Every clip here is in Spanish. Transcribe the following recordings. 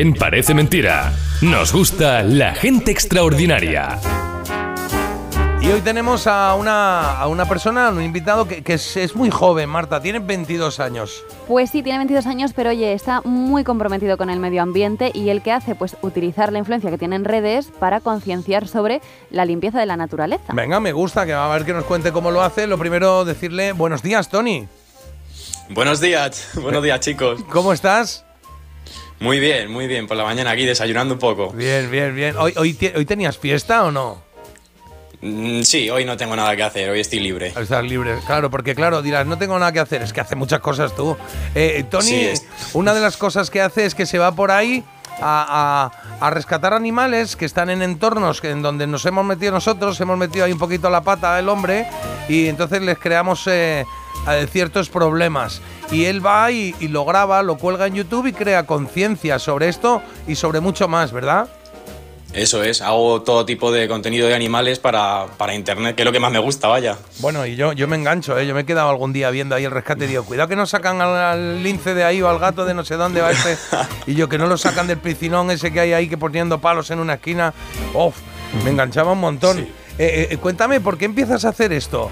En Parece Mentira, nos gusta la gente extraordinaria. Y hoy tenemos a una, a una persona, un invitado que, que es, es muy joven, Marta, tiene 22 años. Pues sí, tiene 22 años, pero oye, está muy comprometido con el medio ambiente y el que hace, pues utilizar la influencia que tiene en redes para concienciar sobre la limpieza de la naturaleza. Venga, me gusta, que va a ver que nos cuente cómo lo hace. Lo primero, decirle buenos días, Tony. Buenos días, buenos días chicos. ¿Cómo estás? Muy bien, muy bien, por la mañana aquí desayunando un poco. Bien, bien, bien. ¿Hoy, hoy, hoy tenías fiesta o no? Mm, Sí, hoy no tengo nada que hacer, hoy estoy libre. Estás libre, claro, porque claro, dirás, no tengo nada que hacer, es que hace muchas cosas tú. Eh, Tony, Sí, es- una de las cosas que hace es que se va por ahí a, a- a rescatar animales que están en entornos en donde nos hemos metido nosotros, hemos metido ahí un poquito la pata el hombre y entonces les creamos eh, eh, ciertos problemas. Y él va y, y lo graba, lo cuelga en YouTube y crea conciencia sobre esto y sobre mucho más, ¿verdad? Eso es, hago todo tipo de contenido de animales para, para internet, que es lo que más me gusta, vaya. Bueno, y yo, yo me engancho, ¿eh? yo me he quedado algún día viendo ahí el rescate y digo, cuidado que no sacan al, al lince de ahí o al gato de no sé dónde va este. y yo que no lo sacan del piscinón ese que hay ahí que poniendo palos en una esquina. Uf, me enganchaba un montón. Sí. Eh, eh, cuéntame, ¿por qué empiezas a hacer esto?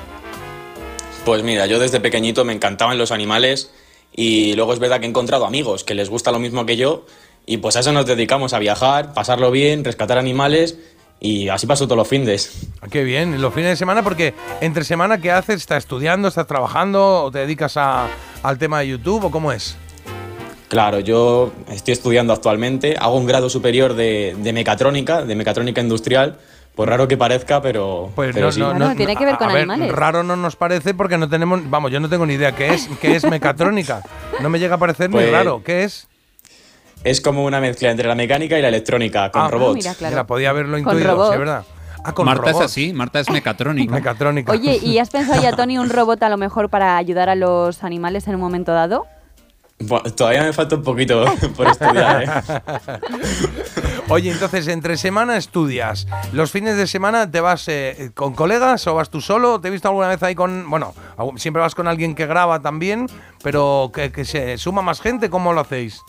Pues mira, yo desde pequeñito me encantaban los animales y luego es verdad que he encontrado amigos que les gusta lo mismo que yo y pues a eso nos dedicamos, a viajar, pasarlo bien, rescatar animales y así paso todos los findes. Ah, Qué bien, los fines de semana, porque entre semana, ¿qué haces? ¿Estás estudiando, estás trabajando o te dedicas a- al tema de YouTube o cómo es? Claro, yo estoy estudiando actualmente, hago un grado superior de, de mecatrónica, de mecatrónica industrial, por raro que parezca, pero, Pues pero no, sí. no, Bueno, tiene que ver a- con a ver, animales. Raro no nos parece porque no tenemos, vamos, yo no tengo ni idea qué es, qué es mecatrónica. No me llega a parecer ni Pues- raro. ¿Qué es? Es como una mezcla entre la mecánica y la electrónica, con Ah, robots. mira, claro. Mira, podía haberlo intuido, sí, ¿verdad? Ah, con Marta robots. es así, Marta es mecatrónica. Mecatrónica. Oye, ¿y has pensado ya, Tony, un robot a lo mejor para ayudar a los animales en un momento dado? Todavía me falta un poquito por estudiar, ¿eh? Oye, entonces, entre semana estudias. ¿Los fines de semana te vas eh, con colegas o vas tú solo? ¿Te he visto alguna vez ahí con... Bueno, siempre vas con alguien que graba también, pero que, que se suma más gente. ¿Cómo lo hacéis?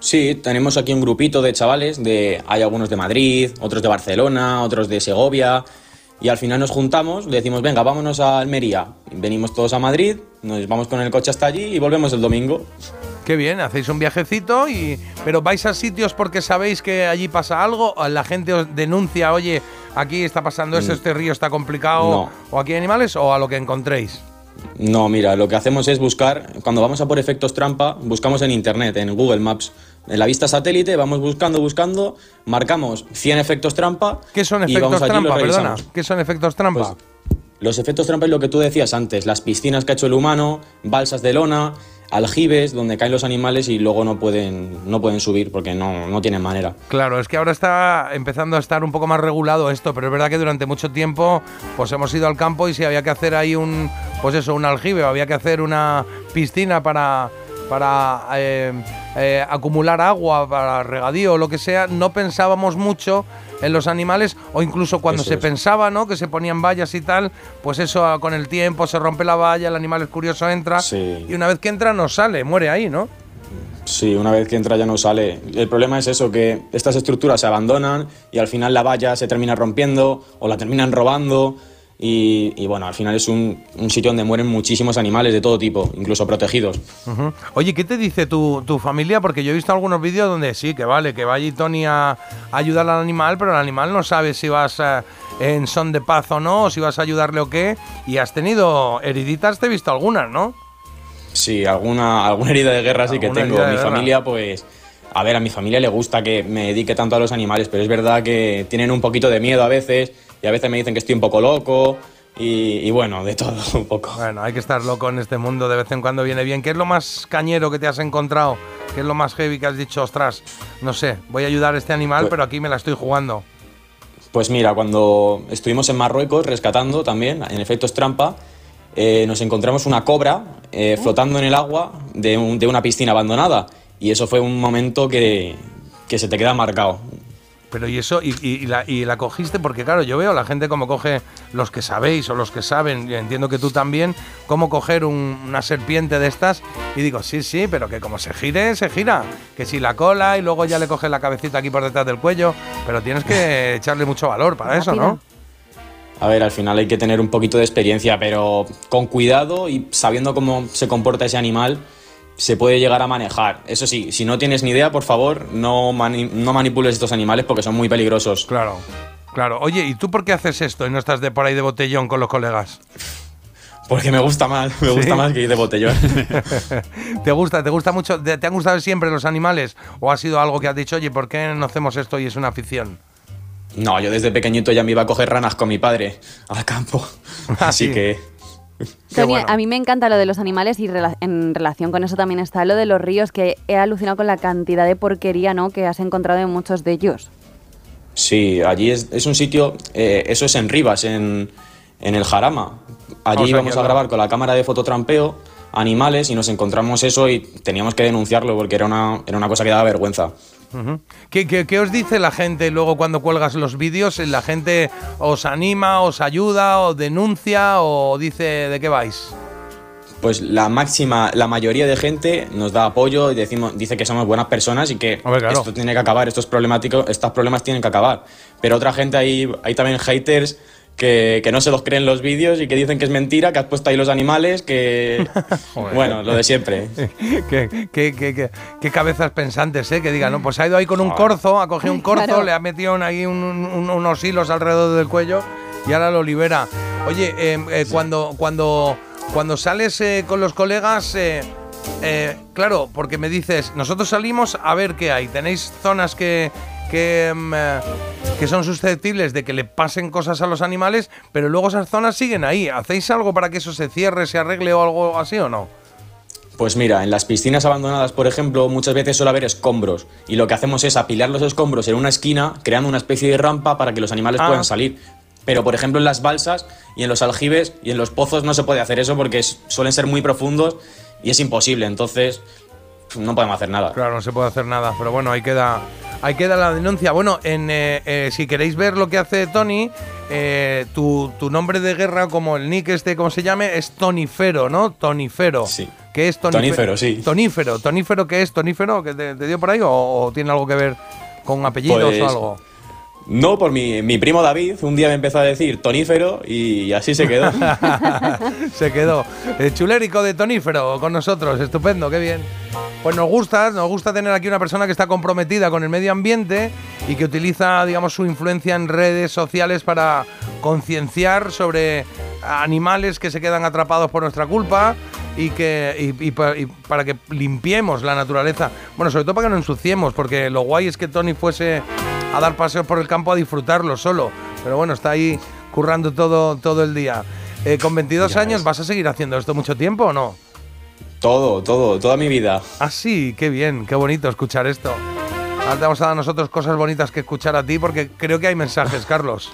Sí, tenemos aquí un grupito de chavales, de, hay algunos de Madrid, otros de Barcelona, otros de Segovia, y al final nos juntamos, decimos, venga, vámonos a Almería. Venimos todos a Madrid, nos vamos con el coche hasta allí y volvemos el domingo. Qué bien, hacéis un viajecito y... Pero vais a sitios porque sabéis que allí pasa algo, o la gente os denuncia, oye, aquí está pasando esto, Mm. este río está complicado, No. o aquí hay animales, o a lo que encontréis. No, mira, lo que hacemos es buscar, cuando vamos a por efectos trampa, buscamos en internet, en Google Maps. En la vista satélite vamos buscando, buscando, marcamos 100 efectos trampa. ¿Qué son y efectos vamos trampa? Perdona. ¿qué son efectos trampa? Pues, Los efectos trampa es lo que tú decías antes, las piscinas que ha hecho el humano, balsas de lona, aljibes donde caen los animales y luego no pueden, no pueden subir porque no, no tienen manera. Claro, es que ahora está empezando a estar un poco más regulado esto, pero es verdad que durante mucho tiempo pues hemos ido al campo y si había que hacer ahí un, pues eso, un aljibe, o había que hacer una piscina para, para eh, eh, acumular agua, para regadío o lo que sea, no pensábamos mucho en los animales o incluso cuando Eso se es. pensaba, ¿no? Que se ponían vallas y tal, pues eso ah, con el tiempo se rompe la valla, el animal es curioso, entra Sí. y una vez que entra no sale, muere ahí, ¿no? Sí, una vez que entra ya no sale. El problema es eso, que estas estructuras se abandonan y al final la valla se termina rompiendo o la terminan robando y, y bueno, al final es un, un sitio donde mueren muchísimos animales de todo tipo, incluso protegidos. Oye, ¿qué te dice tu, tu familia? Porque yo he visto algunos vídeos donde sí, que vale, que va allí Tony a, a ayudar al animal, pero el animal no sabe si vas eh, en son de paz o no, o si vas a ayudarle o qué. Y has tenido heriditas, te he visto algunas, ¿no? Sí, alguna, alguna herida de guerra sí que tengo. Mi familia, pues. A ver, a mi familia le gusta que me dedique tanto a los animales, pero es verdad que tienen un poquito de miedo a veces y a veces me dicen que estoy un poco loco y, y bueno, de todo un poco. Bueno, hay que estar loco en este mundo, de vez en cuando viene bien. ¿Qué es lo más cañero que te has encontrado? ¿Qué es lo más heavy que has dicho, ostras, no sé, voy a ayudar a este animal, Pues- pero aquí me la estoy jugando? Pues mira, cuando estuvimos en Marruecos rescatando también, en efectos trampa, eh, nos encontramos una cobra eh, flotando en el agua de, un- de una piscina abandonada. Y eso fue un momento que, que se te queda marcado. Pero y eso, y, y- y la, y la cogiste, porque claro, yo veo la gente como coge los que sabéis o los que saben, y entiendo que tú también, cómo coger un- una serpiente de estas, y digo, sí, sí, pero que como se gire, se gira. Que si la cola y luego ya le coges la cabecita aquí por detrás del cuello, pero tienes que echarle mucho valor para eso, ¿no? A ver, al final hay que tener un poquito de experiencia, pero con cuidado y sabiendo cómo se comporta ese animal, se puede llegar a manejar. Eso sí, si no tienes ni idea, por favor, no, mani- no manipules estos animales porque son muy peligrosos. Claro, claro. Oye, ¿y tú por qué haces esto y no estás de por ahí de botellón con los colegas? Porque me gusta más, me Sí. gusta más que ir de botellón. ¿Te gusta? ¿Te gusta mucho? ¿Te, han gustado siempre los animales? ¿O ha sido algo que has dicho, oye, ¿por qué no hacemos esto y es una afición? No, yo desde pequeñito ya me iba a coger ranas con mi padre al campo. Ah, Así sí. que Tony, bueno. a mí me encanta lo de los animales y rela- en relación con eso también está lo de los ríos, que he alucinado con la cantidad de porquería ¿no? que has encontrado en muchos de ellos. sí, allí es, es un sitio, eh, eso es en Rivas, en, en el Jarama. Allí O sea, íbamos a grabar con la cámara de fototrampeo animales y nos encontramos eso y teníamos que denunciarlo porque era una, era una cosa que daba vergüenza. ¿Qué, qué, qué os dice la gente luego cuando cuelgas los vídeos? ¿La gente os anima, os ayuda, o denuncia, o dice de qué vais? Pues la máxima, la mayoría de gente nos da apoyo y decimos, dice que somos buenas personas y que claro. esto tiene que acabar, estos problemáticos, estos problemas tienen que acabar. Pero otra gente hay, hay también haters que, que no se los creen los vídeos y que dicen que es mentira, que has puesto ahí los animales, que Joder. bueno, lo de siempre. ¿Qué, qué, qué, qué- qué cabezas pensantes, ¿eh? Que digan, no, pues ha ido ahí con un corzo, ha cogido un corzo, Claro. le ha metido ahí un- un- unos hilos alrededor del cuello y ahora lo libera. Oye, eh, eh, cuando, cuando, cuando sales eh, con los colegas, eh, eh, claro, porque me dices, nosotros salimos a ver qué hay. ¿Tenéis zonas que, que, mm, eh, que son susceptibles de que le pasen cosas a los animales, pero luego esas zonas siguen ahí? ¿Hacéis algo para que eso se cierre, se arregle o algo así o no? Pues mira, en las piscinas abandonadas, por ejemplo, muchas veces suele haber escombros y lo que hacemos es apilar los escombros en una esquina, creando una especie de rampa para que los animales Ah. puedan salir. Pero, por ejemplo, en las balsas y en los aljibes y en los pozos no se puede hacer eso porque suelen ser muy profundos y es imposible. Entonces, no podemos hacer nada. Claro, no se puede hacer nada, pero bueno, ahí queda, ahí queda la denuncia. Bueno, en, eh, eh, si queréis ver lo que hace Tony, eh, tu, tu nombre de guerra, como el nick este, como se llame, es Tonifero, ¿no? Tonifero. Sí. ¿Qué es Tonifero? Tonífero, sí. Tonífero. ¿Tonífero qué es? ¿Tonífero? ¿Que te, te dio por ahí o, o tiene algo que ver con apellidos Pues- o algo? No, por mi, mi primo David, un día me empezó a decir tonífero y así se quedó. Se quedó. El chulérico de Tonífero con nosotros. Estupendo, qué bien. Pues nos gusta, nos gusta tener aquí una persona que está comprometida con el medio ambiente y que utiliza, digamos, su influencia en redes sociales para concienciar sobre animales que se quedan atrapados por nuestra culpa y que y, y pa- y para que limpiemos la naturaleza. Bueno, sobre todo para que no ensuciemos, porque lo guay es que Tony fuese a dar paseos por el campo a disfrutarlo solo. Pero bueno, está ahí currando todo, todo el día. Eh, con 22 Ya años. ¿vas a seguir haciendo esto mucho tiempo o no? todo, todo, toda mi vida. Ah, sí, qué bien, qué bonito escuchar esto. Ahora te vamos a dar a nosotros cosas bonitas que escuchar a ti porque creo que hay mensajes, Carlos.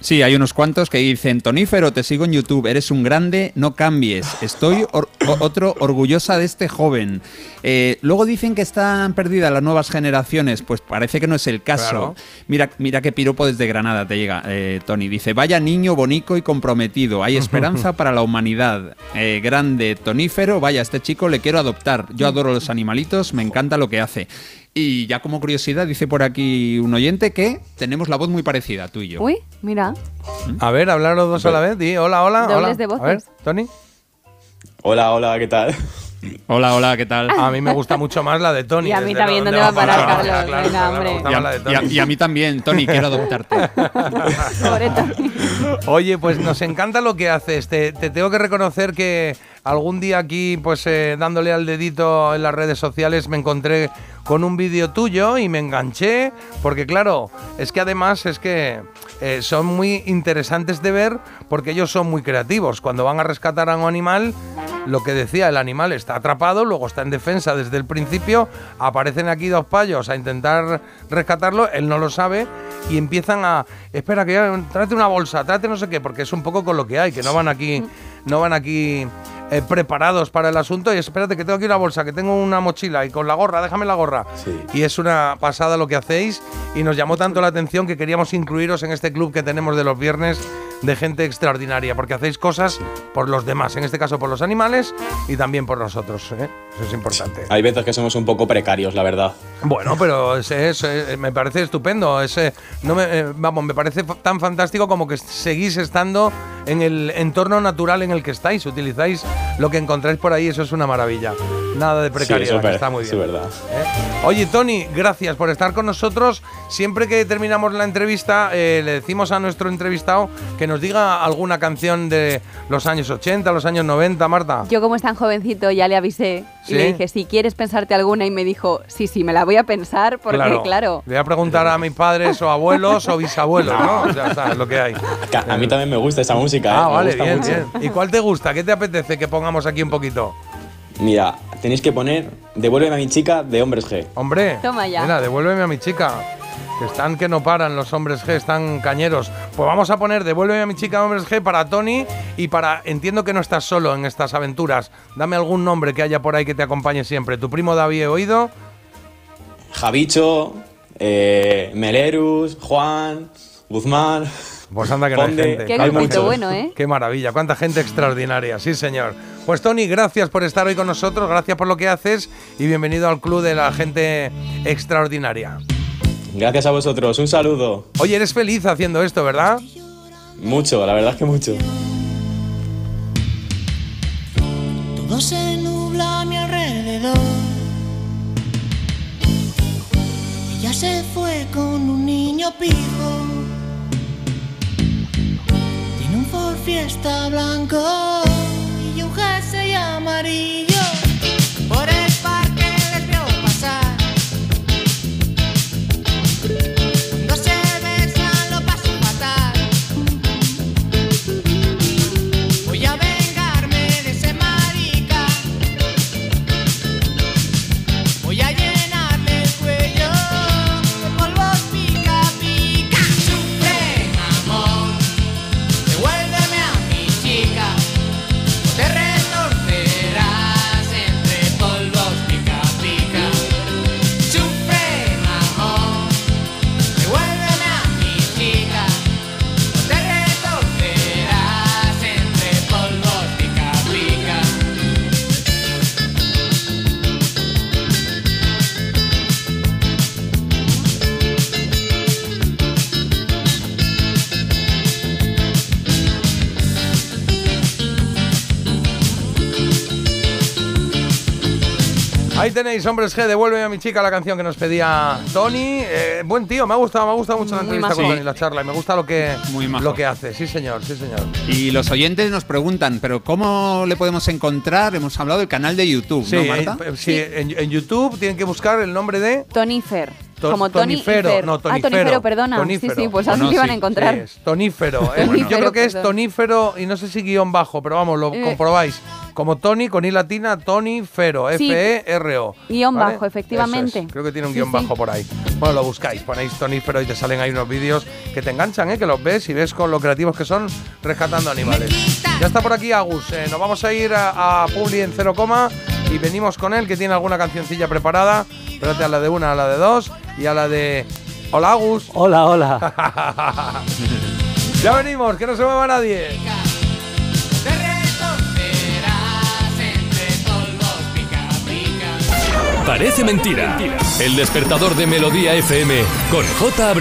Sí, hay unos cuantos que dicen, Tonífero, te sigo en YouTube, eres un grande, no cambies. Estoy or- otro orgullosa de este joven. Eh, luego dicen que están perdidas las nuevas generaciones, pues parece que no es el caso. Claro. Mira, mira qué piropo desde Granada te llega, eh, Tony. Dice, vaya niño bonito y comprometido, hay esperanza para la humanidad. Eh, grande, Tonífero, vaya, este chico le quiero adoptar. Yo adoro los animalitos, me encanta lo que hace. Y ya como curiosidad, dice por aquí un oyente que tenemos la voz muy parecida, tú y yo. Uy, mira. A ver, hablar los dos a la vez. Di, hola, hola, Dobles hola. de A ver, voces. Tony. Hola, hola, ¿qué tal? Hola, hola, ¿qué tal? A mí me gusta mucho más la de Tony. Y a mí también, ¿dónde va a parar, Carlos? claro, Venga, hombre. Y a, más la de y a- Tony. y a mí también, Tony, quiero adoptarte. Pobre Tony. Oye, pues nos encanta lo que haces. Te, te tengo que reconocer que algún día aquí, pues eh, dándole al dedito en las redes sociales, me encontré con un vídeo tuyo y me enganché. Porque claro, es que además es que eh, son muy interesantes de ver porque ellos son muy creativos. Cuando van a rescatar a un animal, lo que decía, el animal está atrapado, luego está en defensa desde el principio, aparecen aquí dos payos a intentar rescatarlo, él no lo sabe y empiezan a, espera que ya, tráete una bolsa, tráete no sé qué, porque es un poco con lo que hay, que no van aquí, no van aquí eh, preparados para el asunto. Y espérate que tengo aquí una bolsa, que tengo una mochila y con la gorra, déjame la gorra. Sí. Y es una pasada lo que hacéis y nos llamó tanto la atención que queríamos incluiros en este club que tenemos de los viernes de gente extraordinaria, porque hacéis cosas por los demás, en este caso por los animales y también por nosotros. ¿eh? Eso es importante. Hay veces que somos un poco precarios, la verdad. Bueno, pero es, es- eh, me parece estupendo. Es, eh, no me, eh, vamos, me parece tan fantástico como que seguís estando en el entorno natural en el que estáis. Utilizáis lo que encontráis por ahí, eso es una maravilla. Nada de precariedad, está muy es bien. verdad. ¿eh? Oye, Tony, gracias por estar con nosotros. Siempre que terminamos la entrevista, eh, le decimos a nuestro entrevistado que nos diga alguna canción de los años 80, los años 90, Marta. Yo como es tan jovencito ya le avisé ¿Sí? y le dije, si quieres pensarte alguna y me dijo, sí, sí, me la voy a pensar porque claro, Le voy a preguntar a mis padres o abuelos o bisabuelos, ¿no? O sea, está, es lo que hay. A, mí también me gusta esa música, ¿eh? Ah, Me vale, gusta bien, mucho. bien. ¿Y cuál te gusta? ¿Qué te apetece que pongamos aquí un poquito? Mira, tenéis que poner Devuélveme a mi chica de Hombres G. Hombre, Toma ya. Mira, devuélveme a mi chica. Que están que no paran los hombres G, están cañeros. Pues vamos a poner Devuélveme a mi chica hombres G para Tony y para. Entiendo que no estás solo en estas aventuras. Dame algún nombre que haya por ahí que te acompañe siempre. Tu primo David he oído. Javicho, eh, Melerus, Juan, Guzmán. Pues anda que no hay gente. qué Hay grupito bueno, ¿eh? Qué maravilla, cuánta gente extraordinaria, sí señor. Pues Tony, gracias por estar hoy con nosotros, gracias por lo que haces y bienvenido al club de la gente extraordinaria. Gracias a vosotros, un saludo. Oye, eres feliz haciendo esto, ¿verdad? Mucho, la verdad es que mucho. Todo se nubla a mi alrededor. Ella se fue con un niño pijo. Fiesta blanco Ahí tenéis, hombres G, devuélveme a mi chica la canción que nos pedía Tony. Eh, buen tío, me ha gustado, me ha gustado mucho la entrevista majo. con Tony, la charla, y me gusta lo que, Muy majo. lo que hace. Sí, señor, sí, señor. Y los oyentes nos preguntan, ¿pero cómo le podemos encontrar? Hemos hablado del canal de YouTube, Sí, ¿no, Marta? eh, sí, En, en YouTube tienen que buscar el nombre de Tonifer. To- como Tony y Tonífero, Fer. no, Ah, Tonífero. Tonífero, perdona. Tonífero. Sí, sí, pues Bueno, así van sí, a encontrar. Sí, es tonífero. Eh, yo creo que es tonífero y no sé si guion bajo, pero vamos, lo Eh. comprobáis. Como Tony con I latina, tonífero, Sí. F-E-R-O. Guión ¿vale? bajo, efectivamente. Es. Creo que tiene un Sí, guion sí. bajo por ahí. Bueno, lo buscáis, ponéis tonífero y te salen ahí unos vídeos que te enganchan, ¿eh? que los ves y ves con lo creativos que son rescatando animales. Ya está por aquí Agus. eh, nos vamos a ir a, a Publi en cero coma y venimos con él que tiene alguna cancioncilla preparada. Espérate a la de una, a la de dos y a la de. Hola Agus. Hola, hola. ya venimos, que no se mueva nadie. Parece mentira. El despertador de Melodía FM con J. Abril.